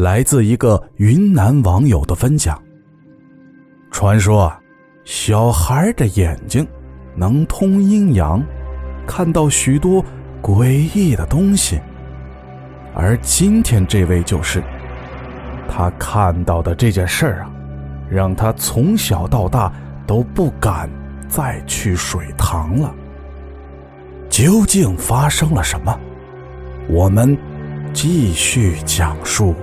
来自一个云南网友的分享。传说，小孩的眼睛能通阴阳，看到许多诡异的东西。而今天这位就是，他看到的这件事儿啊，让他从小到大都不敢再去水塘了。究竟发生了什么？我们继续讲述。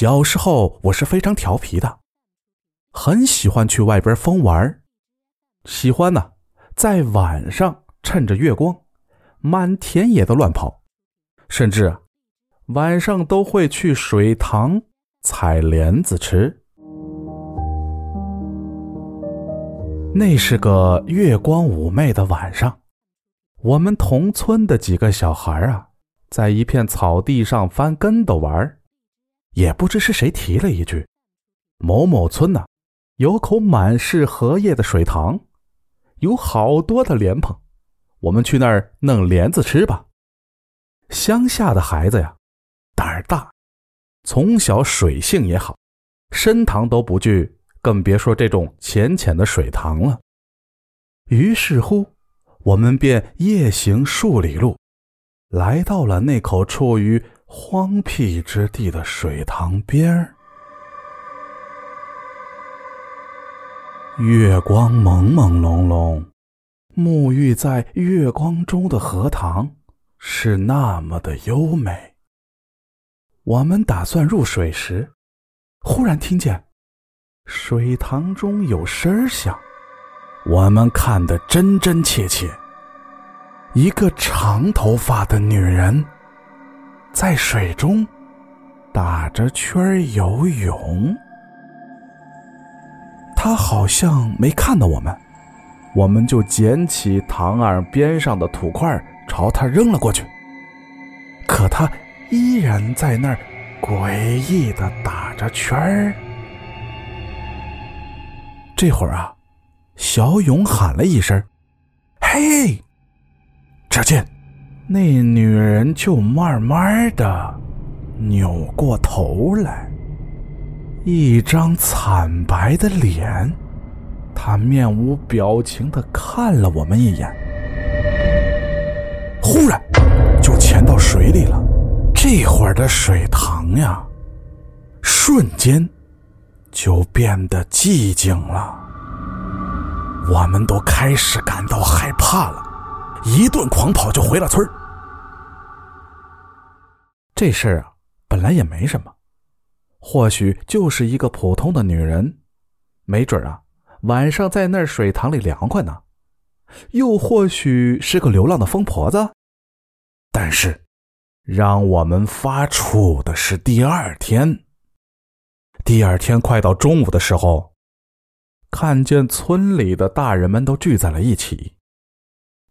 小时候我是非常调皮的，很喜欢去外边疯玩喜欢呢，在晚上趁着月光，满田野的乱跑，甚至晚上都会去水塘采莲子吃。那是个月光妩媚的晚上，我们同村的几个小孩啊，在一片草地上翻跟斗玩也不知是谁提了一句：“某某村呐，有口满是荷叶的水塘，有好多的莲蓬，我们去那儿弄莲子吃吧。”乡下的孩子呀，胆儿大，从小水性也好，深塘都不惧，更别说这种浅浅的水塘了。于是乎，我们便夜行数里路，来到了那口处于……荒僻之地的水塘边儿，月光朦朦胧胧，沐浴在月光中的荷塘是那么的优美。我们打算入水时，忽然听见水塘中有声响，我们看得真真切切，一个长头发的女人。在水中打着圈游泳，他好像没看到我们，我们就捡起塘岸边上的土块朝他扔了过去。可他依然在那儿诡异的打着圈儿。这会儿啊，小勇喊了一声：“嘿！”只见。那女人就慢慢的扭过头来，一张惨白的脸，她面无表情的看了我们一眼，忽然就潜到水里了。这会儿的水塘呀，瞬间就变得寂静了，我们都开始感到害怕了，一顿狂跑就回了村儿。这事儿啊，本来也没什么，或许就是一个普通的女人，没准啊，晚上在那水塘里凉快呢，又或许是个流浪的疯婆子。但是，让我们发怵的是第二天。第二天快到中午的时候，看见村里的大人们都聚在了一起，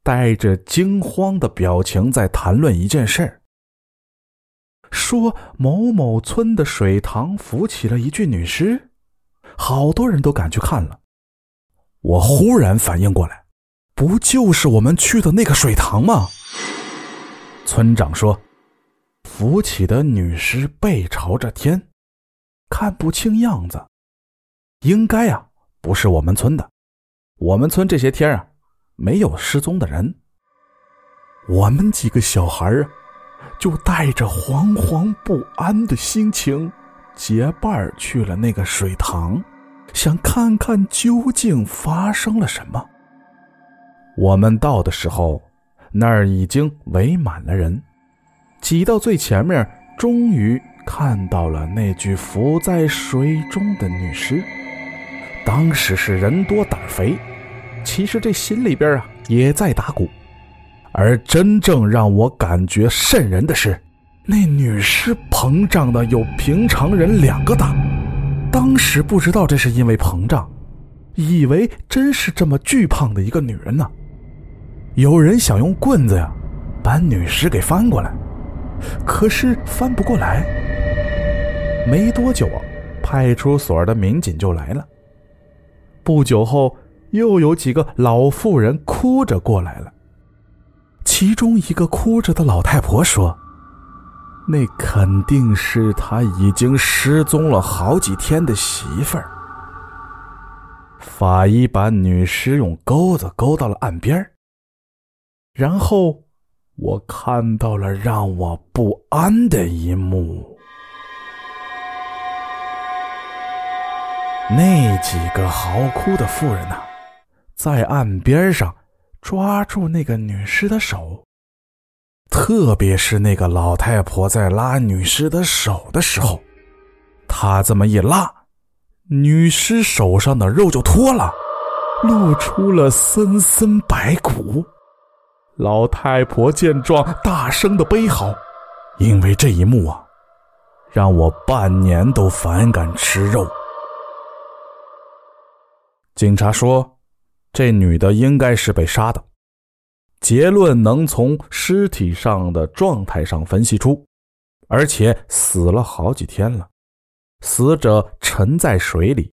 带着惊慌的表情在谈论一件事儿。说某某村的水塘浮起了一具女尸，好多人都赶去看了。我忽然反应过来，不就是我们去的那个水塘吗？村长说，浮起的女尸背朝着天，看不清样子，应该啊不是我们村的。我们村这些天啊，没有失踪的人。我们几个小孩啊。就带着惶惶不安的心情，结伴去了那个水塘，想看看究竟发生了什么。我们到的时候，那儿已经围满了人，挤到最前面，终于看到了那具浮在水中的女尸。当时是人多胆肥，其实这心里边啊也在打鼓，而真正让我感觉瘆人的是，那女尸膨胀的有平常人两个大。当时不知道这是因为膨胀，以为真是这么巨胖的一个女人呢。有人想用棍子呀，把女尸给翻过来，可是翻不过来。没多久啊，派出所的民警就来了。不久后，又有几个老妇人哭着过来了。其中一个哭着的老太婆说：“那肯定是他已经失踪了好几天的媳妇儿。”法医把女尸用钩子勾到了岸边然后我看到了让我不安的一幕。那几个嚎哭的妇人呐，在岸边上抓住那个女尸的手，特别是那个老太婆在拉女尸的手的时候，她这么一拉，女尸手上的肉就脱了，露出了森森白骨。老太婆见状，大声的悲嚎，因为这一幕啊，让我半年都反感吃肉。警察说，这女的应该是被杀的。结论能从尸体上的状态上分析出，而且死了好几天了，死者沉在水里，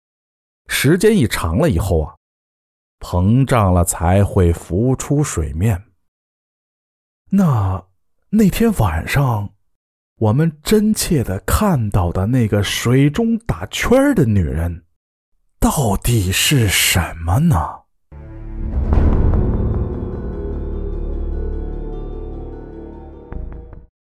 时间一长了以后啊，膨胀了才会浮出水面。那那天晚上，我们真切的看到的那个水中打圈的女人。到底是什么呢？